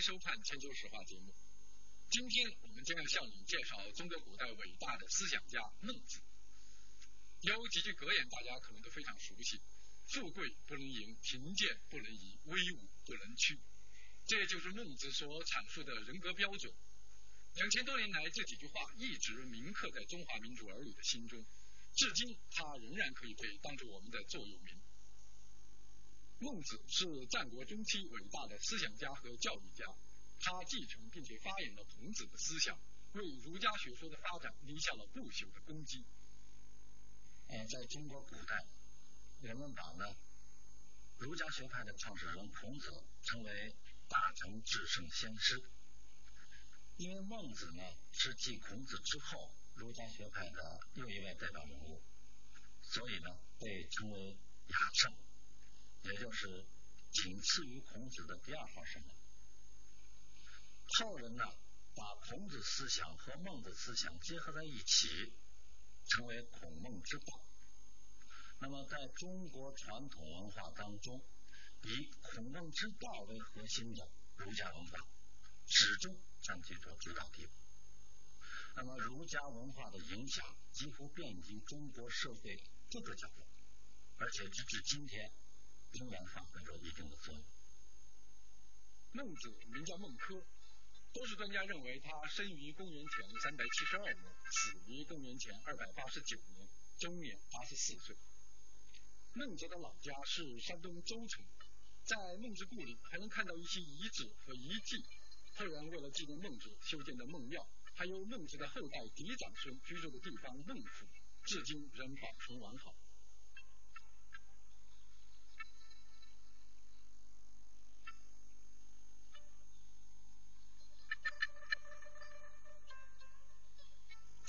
收看《千秋史话》节目。今天我们将要向你介绍中国古代伟大的思想家孟子。有几句格言大家可能都非常熟悉：“富贵不能淫，贫贱不能移，威武不能屈。”这就是孟子所阐述的人格标准。两千多年来，这几句话一直铭刻在中华民族儿女的心中，至今它仍然可以被当作我们的座右铭。孟子是战国中期伟大的思想家和教育家，他继承并且发扬了孔子的思想，为儒家学说的发展立下了不朽的功绩。呃，在中国古代，人们把呢儒家学派的创始人孔子称为大成至圣先师，因为孟子呢是继孔子之后儒家学派的又一位代表人物，所以呢被称为雅圣。也就是仅次于孔子的第二号圣人。后人呢，把孔子思想和孟子思想结合在一起，成为孔孟之道。那么，在中国传统文化当中，以孔孟之道为核心的儒家文化，始终占据着主导地位。那么，儒家文化的影响几乎遍及中国社会各个角落，而且直至今天。仍然发挥着一定的作用。孟子名叫孟轲，多数专家认为他生于公元前三百七十二年，死于公元前二百八十九年，终年八十四岁。孟子的老家是山东周城，在孟子故里还能看到一些遗址和遗迹。后人为了纪念孟子修建的孟庙，还有孟子的后代嫡长孙居住的地方孟府，至今仍保存完好。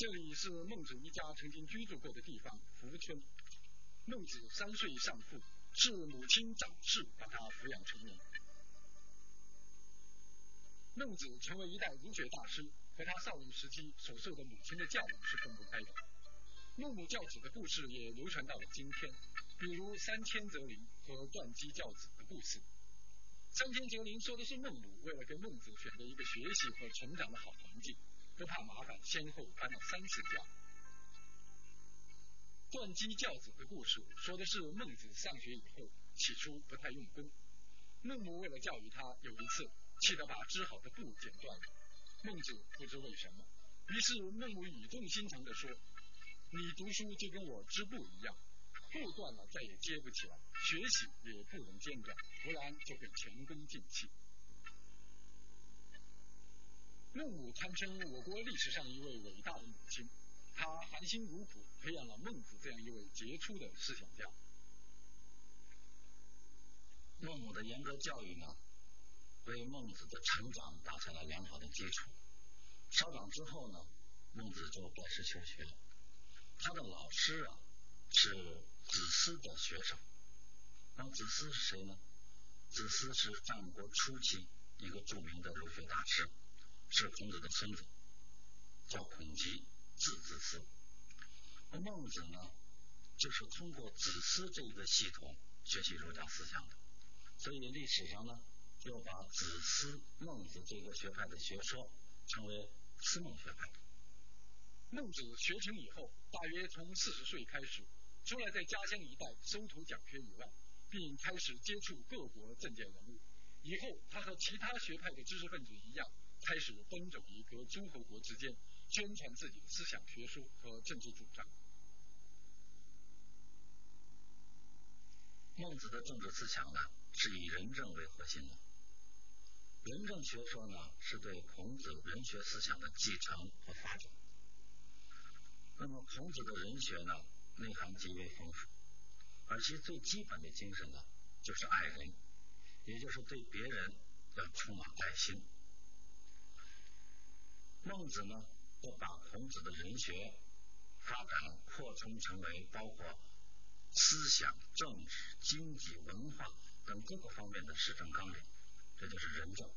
这里是孟子一家曾经居住过的地方福村。孟子三岁丧父，是母亲长氏把他抚养成人。孟子成为一代儒学大师，和他少年时期所受的母亲的教育是分不开的。孟母教子的故事也流传到了今天，比如三千则邻和断机教子的故事。三千则邻说的是孟母为了给孟子选择一个学习和成长的好环境。不怕麻烦，先后搬了三次家。断机教子的故事，说的是孟子上学以后，起初不太用功。孟母为了教育他，有一次气得把织好的布剪断了。孟子不知为什么，于是孟母语重心长地说：“你读书就跟我织布一样，布断了再也接不起来，学习也不能间断，不然就会前功尽弃。”孟母堪称我国历史上一位伟大的母亲，她含辛茹苦培养了孟子这样一位杰出的思想家。孟母的严格教育呢，为孟子的成长打下了良好的基础。稍长之后呢，孟子就拜师求学了。他的老师啊是子思的学生。那子思是谁呢？子思是战国初期一个著名的儒学大师。是孔子的孙子，叫孔吉，字子思。而孟子呢，就是通过子思这一个系统学习儒家思想的。所以历史上呢，就把子思、孟子这个学派的学说称为思孟学派。孟子学成以后，大约从四十岁开始，除了在家乡一带收徒讲学以外，并开始接触各国政界人物。以后，他和其他学派的知识分子一样。开始奔走于各诸侯国之间，宣传自己的思想学说和政治主张。孟子的政治思想呢，是以仁政为核心的。仁政学说呢，是对孔子仁学思想的继承和发展。那么，孔子的仁学呢，内涵极为丰富，而其最基本的精神呢，就是爱人，也就是对别人要充满爱心。孟子呢，就把孔子的人学发展扩充成为包括思想、政治、经济、文化等各个方面的施政纲领，这就是仁政。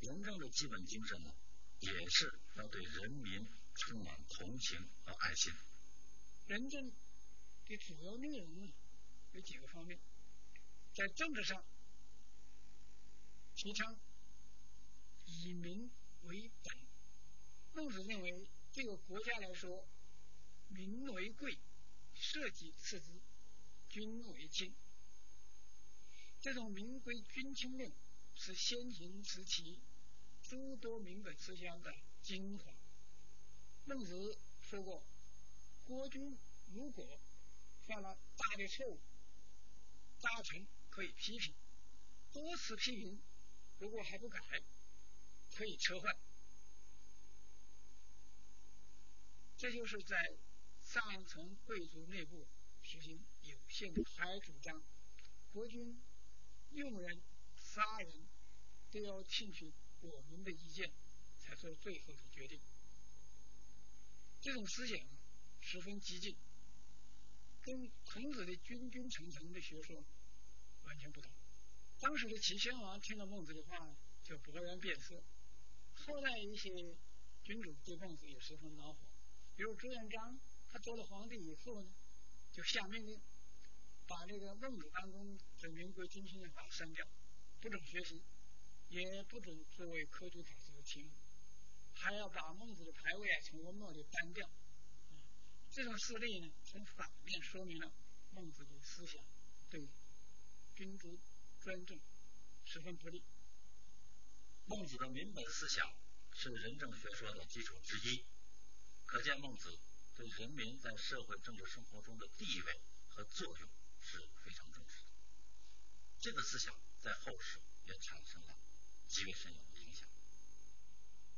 仁政的基本精神呢，也是要对人民充满同情和爱心。仁政的主要内容呢有几个方面，在政治上提倡以民为本。孟子认为，对个国家来说，民为贵，社稷次之，君为轻。这种民贵君轻论是先秦时期诸多民本思想的精华。孟子说过，国君如果犯了大的错误，大臣可以批评，多次批评，如果还不改，可以撤换。这就是在上层贵族内部实行有限的还主张，国君。用人、杀人，都要听取我们的意见，才做最后的决定。这种思想十分激进，跟孔子的君君臣臣的学说完全不同。当时的齐宣王听了孟子的话，就勃然变色。后来一些君主对孟子也十分恼火，比如朱元璋，他做了皇帝以后呢，就下命令。把这个孟子当中的民国君亲的话删掉，不准学习，也不准作为科举考试的题目，还要把孟子的牌位啊从文末里搬掉。这种事例呢，从反面说明了孟子的思想对君主专政十分不利。孟子的民本思想是仁政学说的基础之一，可见孟子对人民在社会政治生活中的地位和作用。是非常重视的，这个思想在后世也产生了极为深远的影响。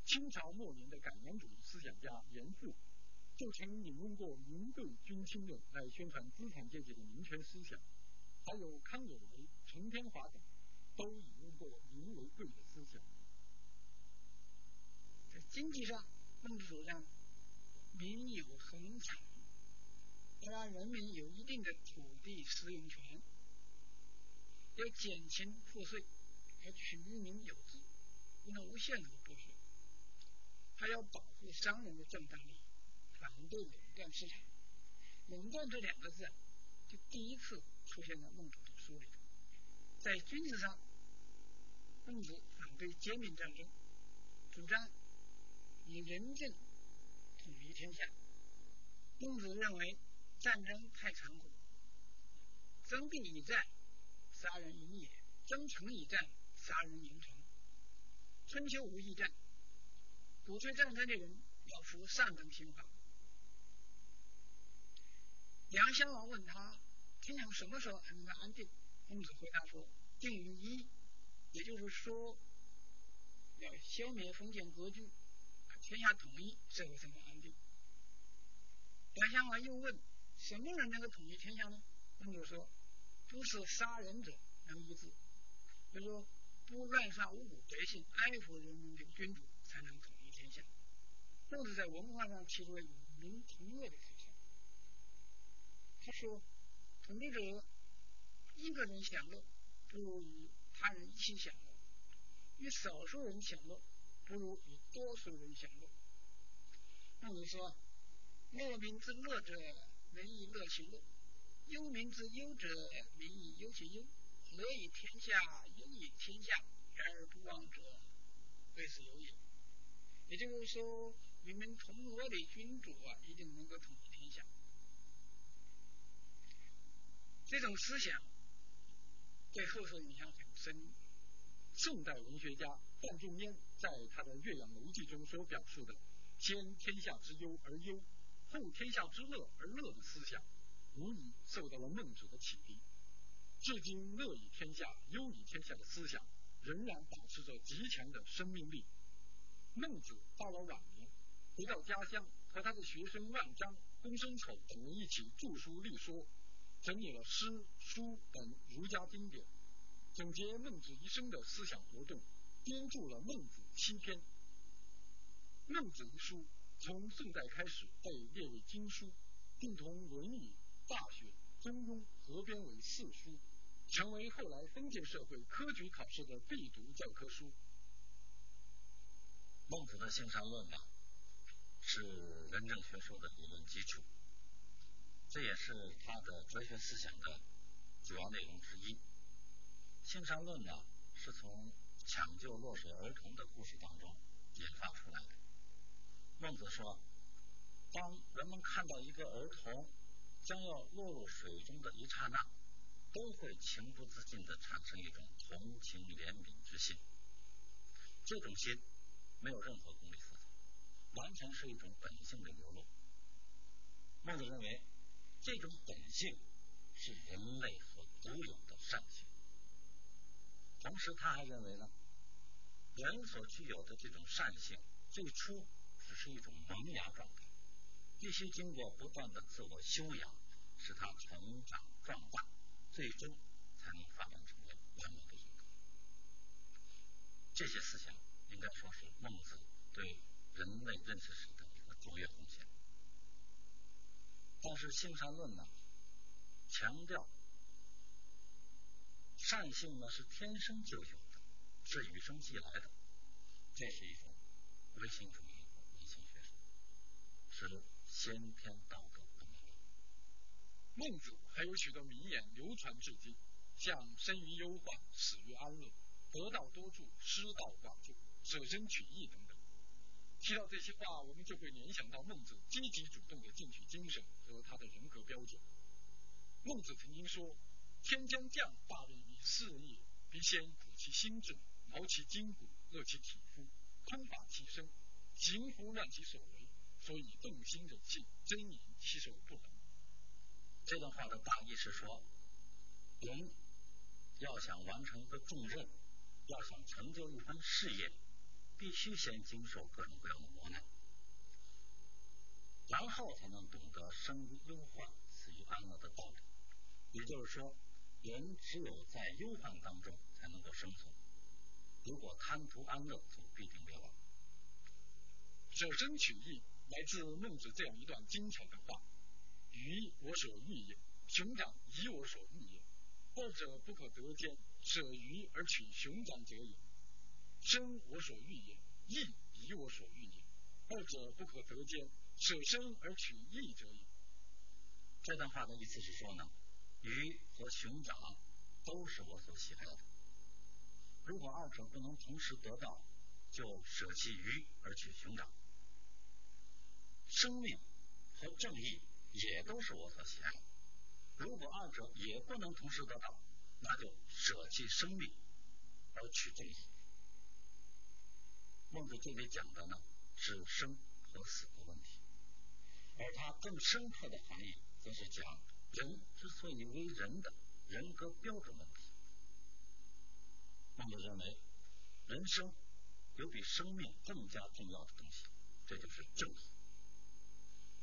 清朝末年的改良主义思想家严复就曾引用过“民贵君轻论”来宣传资产阶级的民权思想，还有康有为、陈天华等都引用过“民为贵”的思想。在经济上，孟子主张民有恒产。要让人民有一定的土地使用权，要减轻赋税，要取于民有制，不能无限度的剥削，还要保护商人的正当利益，反对垄断市场。垄断这两个字，就第一次出现在孟子的书里。在军事上，孟子反对兼并战争，主张以仁政统一天下。孟子认为。战争太残酷，征地以战，杀人以也；征城以战，杀人营城。春秋无义战，鼓吹战争的人要服上等刑罚。梁襄王问他：“天下什么时候才能安定？”孟子回答说：“定于一，也就是说，要消灭封建割据，天下统一，社会才能安定。”梁襄王又问。什么人能够统一天下呢？孟子说：“不是杀人者能一治，就说不乱杀无辜百姓、爱护人民的君主才能统一天下。”孟子在文化上提出了与民同乐的思想。他说：“统治者一个人享乐，不如与他人一起享乐；与少数人享乐，不如与多数人享乐。”孟子说：“乐民之乐者。”民以乐其乐，忧民之忧者，民以忧其忧。乐以天下，忧以天下，然而不忘者，谓之有也。也就是说，与民同乐的君主啊，一定能够统一天下。这种思想对后世影响很深。宋代文学家范仲淹在他的《岳阳楼记》中所表述的“先天下之忧而忧”。后天下之乐而乐的思想，无疑受到了孟子的启迪。至今，乐以天下、忧以天下的思想仍然保持着极强的生命力。孟子到了晚年，回到家乡，和他的学生万章、公孙丑等人一起著书立说，整理了诗、书等儒家经典，总结孟子一生的思想活动，编著了《孟子七篇》。《孟子》一书。从宋代开始被列为经书，并同《论语》《大学》《中庸》合编为四书，成为后来封建社会科举考试的必读教科书。孟子的性善论呢，是仁政学说的理论基础，这也是他的哲学思想的主要内容之一。性善论呢，是从抢救落水儿童的故事当中引发出来的。孟子说，当人们看到一个儿童将要落入水中的一刹那，都会情不自禁地产生一种同情怜悯之心。这种心没有任何功利色彩，完全是一种本性的流露。孟子认为，这种本性是人类所独有的善性。同时，他还认为呢，人所具有的这种善性，最初只是一种萌芽状态，必须经过不断的自我修养，使它成长壮大，最终才能发展成为完美的人格。这些思想应该说是孟子对人类认识史的一个卓越贡献。但是性善论呢，强调善性呢是天生就有的，是与生俱来的，这是一种唯心主义唯心学说，是先天道德的。孟子还有许多名言流传至今，像生于忧患，死于安乐，得道多助，失道寡助，舍身取义等等。提到这些话，我们就会联想到孟子积极主动的进取精神和他的人格标准。孟子曾经说：“天将降大任于斯人也，必先补其心志，劳其筋骨，饿其体肤，空乏其身，行拂乱其所为，所以动心忍性，真言其手不能。”这段话的大意是说，人要想完成一个重任，要想成就一番事业。必须先经受各种各样的磨难，然后才能懂得生于忧患，死于安乐的道理。也就是说，人只有在忧患当中才能够生存。如果贪图安乐，就必定灭亡。舍身取义来自孟子这样一段精彩的话：“鱼我所欲也，熊掌以我所欲也。二者不可得兼，舍鱼而取熊掌者也。”生我所欲也，义以我所欲也，二者不可得兼，舍生而取义者也。这段话的意思是说呢，鱼和熊掌都是我所喜爱的，如果二者不能同时得到，就舍弃鱼而取熊掌。生命和正义也都是我所喜爱的，如果二者也不能同时得到，那就舍弃生命而取正义。孟子这里讲的呢是生和死的问题，而他更深刻的含义则是讲人之所以为人的人格标准问题。孟子认为，人生有比生命更加重要的东西，这就是正义。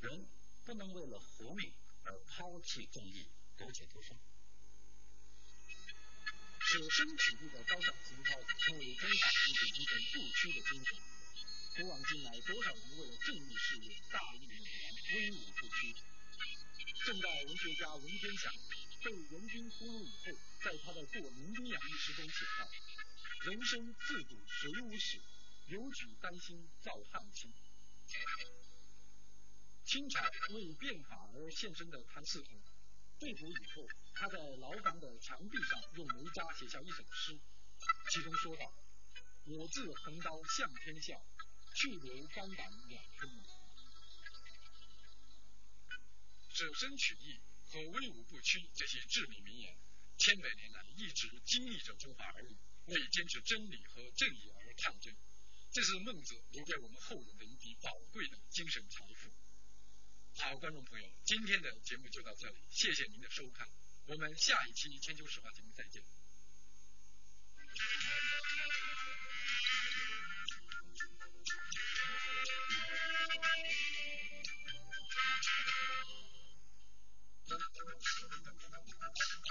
人不能为了活命而抛弃正义，苟且偷生。舍身取义的高尚情操，成为中华民族精神不屈的精神。古往今来，多少人为了正义事业大义凛然、威武不屈。正代文学家文天祥被元军俘虏以后，在他的《过民兵洋》一诗中写道：“人生自古谁无死，有举丹心照汗青。”清朝为变法而献身的谭嗣同。被捕以后，他在牢房的墙壁上用煤渣写下一首诗，其中说道：“我自横刀向天笑，去留肝胆两分明。”舍身取义和威武不屈这些至理名言，千百年来一直经历着中华儿女为坚持真理和正义而抗争。这是孟子留给我们后人的一笔宝贵的精神财富。好，观众朋友，今天的节目就到这里，谢谢您的收看，我们下一期《千秋史话》节目再见。